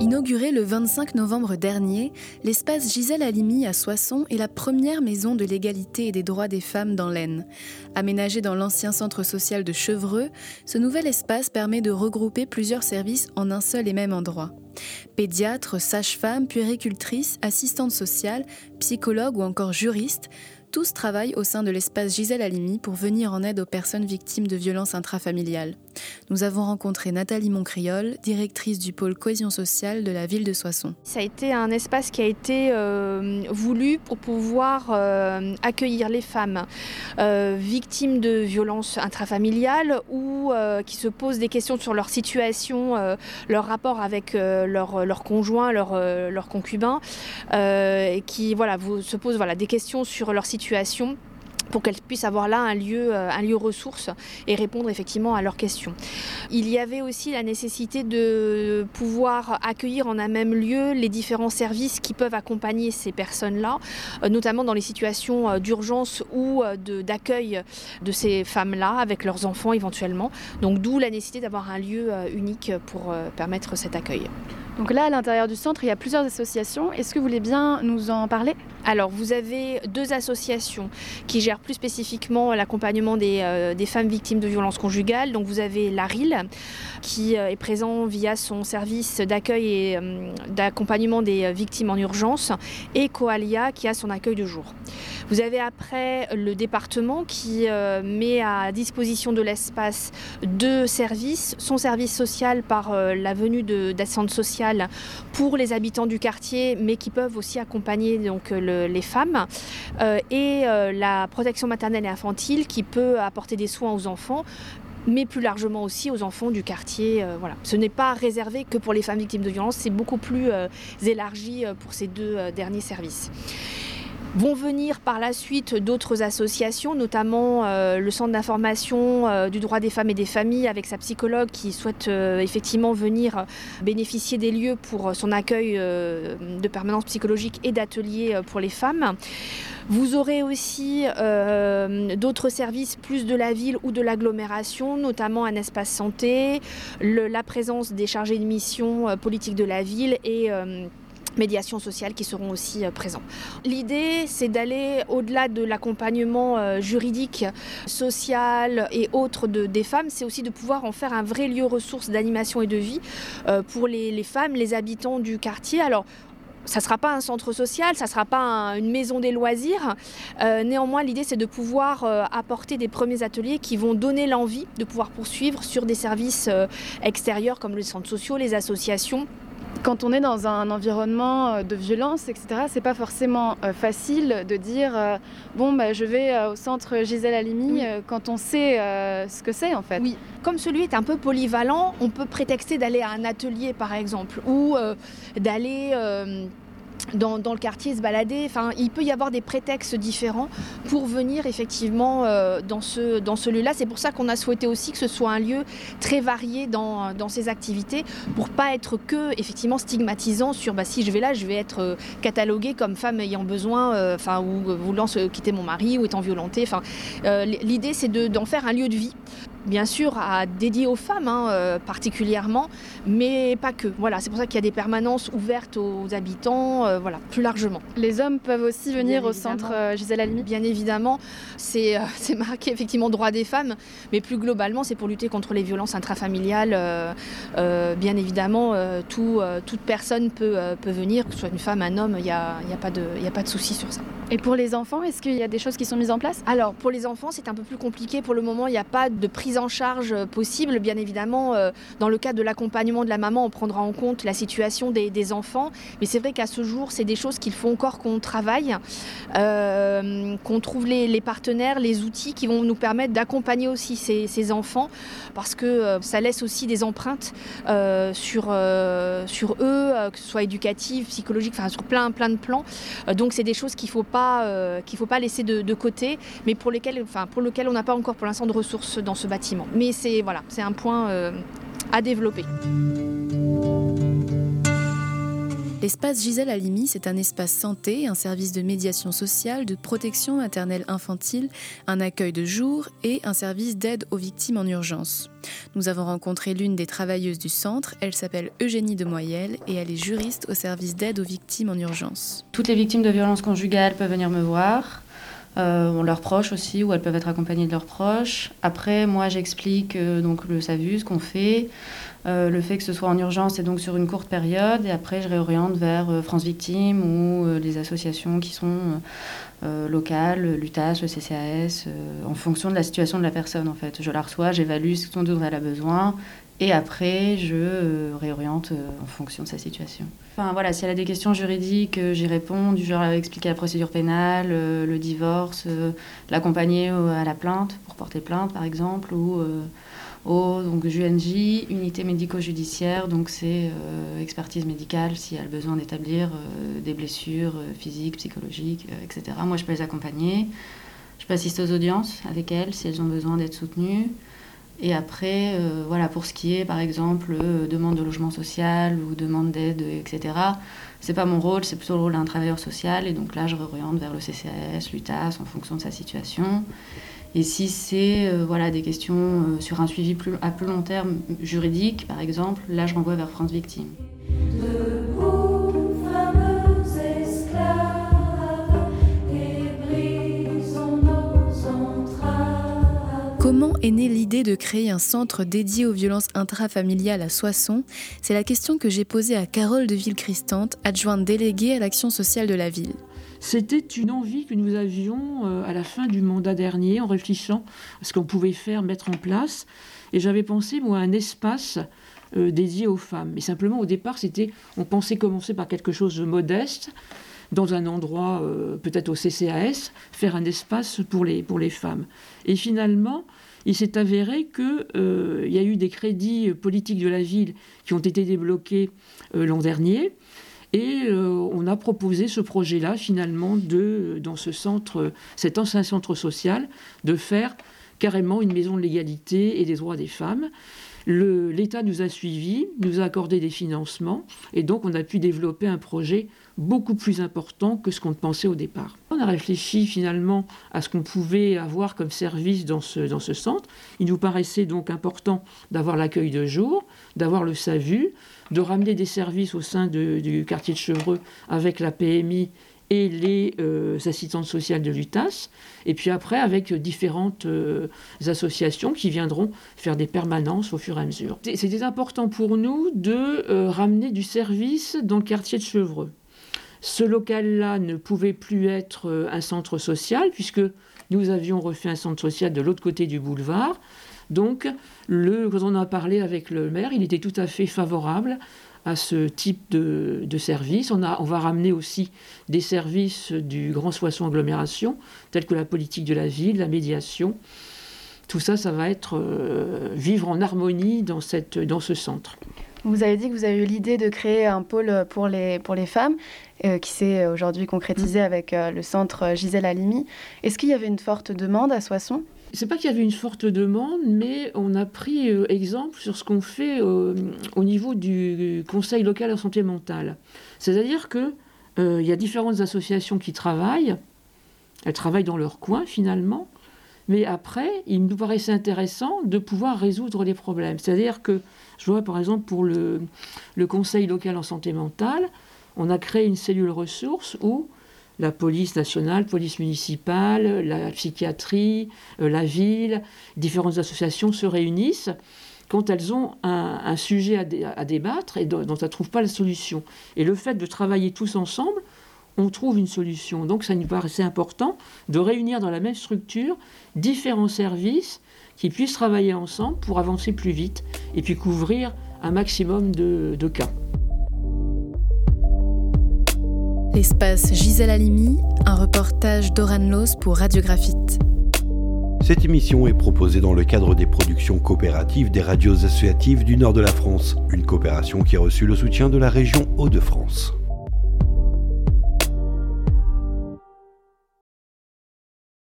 Inauguré le 25 novembre dernier, l'espace Gisèle Halimi à Soissons est la première maison de l'égalité et des droits des femmes dans l'Aisne. Aménagé dans l'ancien centre social de Chevreux, ce nouvel espace permet de regrouper plusieurs services en un seul et même endroit. Pédiatres, sages-femmes, puéricultrices, assistantes sociales, psychologues ou encore juristes, tous travaillent au sein de l'espace Gisèle Halimi pour venir en aide aux personnes victimes de violences intrafamiliales. Nous avons rencontré Nathalie Moncriol, directrice du pôle cohésion sociale de la ville de Soissons. Ça a été un espace qui a été euh, voulu pour pouvoir euh, accueillir les femmes euh, victimes de violences intrafamiliales ou qui se posent des questions sur leur situation, leur rapport avec leur, leur, conjoint, leur, leur concubin, qui voilà, se posent voilà, des questions sur leur situation pour qu'elles puissent avoir là un lieu, euh, un lieu ressource et répondre effectivement à leurs questions. Il y avait aussi la nécessité de pouvoir accueillir en un même lieu les différents services qui peuvent accompagner ces personnes-là, euh, notamment dans les situations euh, d'urgence ou d'accueil de, ces femmes-là avec leurs enfants éventuellement. Donc d'où la nécessité d'avoir un lieu unique pour permettre cet accueil. Donc là, à l'intérieur du centre, il y a plusieurs associations. Est-ce que vous voulez bien nous en parler? Alors, vous avez deux associations qui gèrent plus spécifiquement l'accompagnement des, euh, femmes victimes de violences conjugales. Donc, vous avez l'ARIL, qui euh, est présent via son service d'accueil et euh, d'accompagnement des victimes en urgence, et Coalia, qui a son accueil de jour. Vous avez après le département qui met à disposition de l'espace deux services, son service social par la venue d'assistante sociale pour les habitants du quartier, mais qui peuvent aussi accompagner donc, les femmes, euh, et euh, la protection maternelle et infantile qui peut apporter des soins aux enfants mais plus largement aussi aux enfants du quartier. Euh, voilà. Ce n'est pas réservé que pour les femmes victimes de violences, c'est beaucoup plus élargi pour ces deux derniers services. Vont venir par la suite d'autres associations, notamment euh, le Centre d'information euh, du droit des femmes et des familles avec sa psychologue qui souhaite euh, effectivement venir bénéficier des lieux pour son accueil de permanence psychologique et d'ateliers pour les femmes. Vous aurez aussi d'autres services plus de la ville ou de l'agglomération, notamment un espace santé, la présence des chargés de mission politique de la ville et médiation sociale qui seront aussi euh, présents. L'idée, c'est d'aller au-delà de l'accompagnement euh, juridique, social et autres de, des femmes, c'est aussi de pouvoir en faire un vrai lieu ressource d'animation et de vie euh, pour les, femmes, les habitants du quartier. Alors, ça ne sera pas un centre social, ça ne sera pas une maison des loisirs. néanmoins, l'idée, c'est de pouvoir apporter des premiers ateliers qui vont donner l'envie de pouvoir poursuivre sur des services extérieurs comme les centres sociaux, les associations quand on est dans un environnement euh, de violence, etc., c'est pas forcément euh, facile de dire euh, bon, bah, je vais au centre Gisèle Halimi quand on sait ce que c'est en fait. Oui, comme celui est un peu polyvalent, on peut prétexter d'aller à un atelier par exemple ou d'aller dans, le quartier se balader. Enfin, il peut y avoir des prétextes différents pour venir effectivement euh, dans ce, dans ce lieu-là. C'est pour ça qu'on a souhaité aussi que ce soit un lieu très varié dans, dans ses activités pour pas être que effectivement stigmatisant sur bah, si je vais là, je vais être euh, cataloguée comme femme ayant besoin, euh, enfin ou voulant quitter mon mari ou étant violentée. Enfin, l'idée c'est d'en faire un lieu de vie bien sûr à dédier aux femmes hein, euh, particulièrement, mais pas que. Voilà, c'est pour ça qu'il y a des permanences ouvertes aux habitants, euh, voilà, plus largement. Les hommes peuvent aussi venir au centre euh, Gisèle Halimi? Bien évidemment, c'est marqué effectivement droit des femmes, mais plus globalement, c'est pour lutter contre les violences intrafamiliales. bien évidemment, tout, toute personne peut, peut venir, que ce soit une femme, un homme, il n'y a, y a, pas de, de souci sur ça. Et pour les enfants, est-ce qu'il y a des choses qui sont mises en place? Alors, pour les enfants, c'est un peu plus compliqué. Pour le moment, il n'y a pas de en charge possible. Bien évidemment, euh, dans le cadre de l'accompagnement de la maman, on prendra en compte la situation des, enfants. Mais c'est vrai qu'à ce jour, c'est des choses qu'il faut encore qu'on travaille, euh, qu'on trouve les, partenaires, les outils qui vont nous permettre d'accompagner aussi ces, enfants, parce que euh, ça laisse aussi des empreintes sur, eux, que ce soit éducatives, psychologiques, enfin sur plein, plein de plans. donc c'est des choses qu'il ne faut, pas, qu'il faut pas laisser de, côté, mais pour lesquelles, enfin, pour lesquelles on n'a pas encore pour l'instant de ressources dans ce bâtiment. Mais c'est voilà, c'est un point euh, à développer. L'espace Gisèle Halimi, c'est un espace santé, un service de médiation sociale, de protection maternelle infantile, un accueil de jour et un service d'aide aux victimes en urgence. Nous avons rencontré l'une des travailleuses du centre, elle s'appelle Eugénie Demoyelle et elle est juriste au service d'aide aux victimes en urgence. Toutes les victimes de violences conjugales peuvent venir me voir. Euh, on leurs proches aussi, ou elles peuvent être accompagnées de leurs proches. Après, moi, j'explique euh, donc le SAVU, ce qu'on fait, euh, le fait que ce soit en urgence et donc sur une courte période. Et après, je réoriente vers France Victime ou les associations qui sont locales, l'UTAS, le CCAS, en fonction de la situation de la personne en fait. Je la reçois, j'évalue ce dont elle a besoin et après, je réoriente en fonction de sa situation. Enfin voilà, si elle a des questions juridiques, j'y réponds, du genre expliquer la procédure pénale, le divorce, l'accompagner à la plainte, pour porter plainte par exemple, ou donc JUNJ, unité médico-judiciaire, donc c'est euh, expertise médicale si elle a besoin d'établir euh, des blessures euh, physiques, psychologiques, etc. Moi, je peux les accompagner. Je peux assister aux audiences avec elles si elles ont besoin d'être soutenues. Et après, voilà, pour ce qui est, par exemple, demande de logement social ou demande d'aide, etc., c'est pas mon rôle, c'est plutôt le rôle d'un travailleur social. Et donc là, je réoriente vers le CCAS, l'UTAS, en fonction de sa situation. Et si c'est euh, voilà, des questions euh, sur un suivi plus, à plus long terme juridique, par exemple, là je renvoie vers France Victime. Est née l'idée de créer un centre dédié aux violences intrafamiliales à Soissons C'est la question que j'ai posée à Carole de Villecristante, adjointe déléguée à l'action sociale de la ville. C'était une envie que nous avions euh, à la fin du mandat dernier en réfléchissant à ce qu'on pouvait faire, mettre en place. Et j'avais pensé, moi, à un espace euh, dédié aux femmes. Mais simplement, au départ, c'était, on pensait commencer par quelque chose de modeste, dans un endroit, euh, peut-être au CCAS, faire un espace pour les, femmes. Et finalement, il s'est avéré qu'il y a eu des crédits politiques de la ville qui ont été débloqués l'an dernier et euh, on a proposé ce projet-là, finalement, de, dans ce centre, cet ancien centre social, de faire carrément une maison de l'égalité et des droits des femmes. L'État nous a suivis, nous a accordé des financements, et donc on a pu développer un projet beaucoup plus important que ce qu'on pensait au départ. On a réfléchi finalement à ce qu'on pouvait avoir comme service dans ce, dans ce centre. Il nous paraissait donc important d'avoir l'accueil de jour, d'avoir le SAVU, de ramener des services au sein du quartier de Chevreux avec la PMI et les euh, assistantes sociales de l'UTAS, et puis après avec différentes euh, associations qui viendront faire des permanences au fur et à mesure. C'était important pour nous de euh, ramener du service dans le quartier de Chevreux. Ce local-là ne pouvait plus être un centre social, puisque nous avions refait un centre social de l'autre côté du boulevard. Donc, quand on a parlé avec le maire, il était tout à fait favorable à ce type de, service. On, a, on va ramener aussi des services du Grand Soissons Agglomération, tels que la politique de la ville, la médiation. Tout ça, ça va être euh, vivre en harmonie dans, cette, dans ce centre. Vous avez dit que vous avez eu l'idée de créer un pôle pour les, pour les femmes, euh, qui s'est aujourd'hui concrétisé mmh. avec euh, le centre Gisèle Halimi. Est-ce qu'il y avait une forte demande à Soissons? C'est pas qu'il y avait une forte demande, mais on a pris euh, exemple sur ce qu'on fait euh, au niveau du Conseil local en santé mentale. C'est-à-dire qu'il euh, y a différentes associations qui travaillent, elles travaillent dans leur coin finalement, mais après, il nous paraissait intéressant de pouvoir résoudre les problèmes. C'est-à-dire que, je vois par exemple pour le, le Conseil local en santé mentale, on a créé une cellule ressources où la police nationale, police municipale, la psychiatrie, euh, la ville, différentes associations se réunissent quand elles ont un, sujet à, débattre et dont, elles ne trouvent pas la solution. Et le fait de travailler tous ensemble, on trouve une solution. Donc ça nous paraissait important de réunir dans la même structure différents services qui puissent travailler ensemble pour avancer plus vite et puis couvrir un maximum de cas. L'espace Gisèle Halimi, un reportage d'Oran Los pour Radiographite. Cette émission est proposée dans le cadre des productions coopératives des radios associatives du nord de la France, une coopération qui a reçu le soutien de la région Hauts-de-France.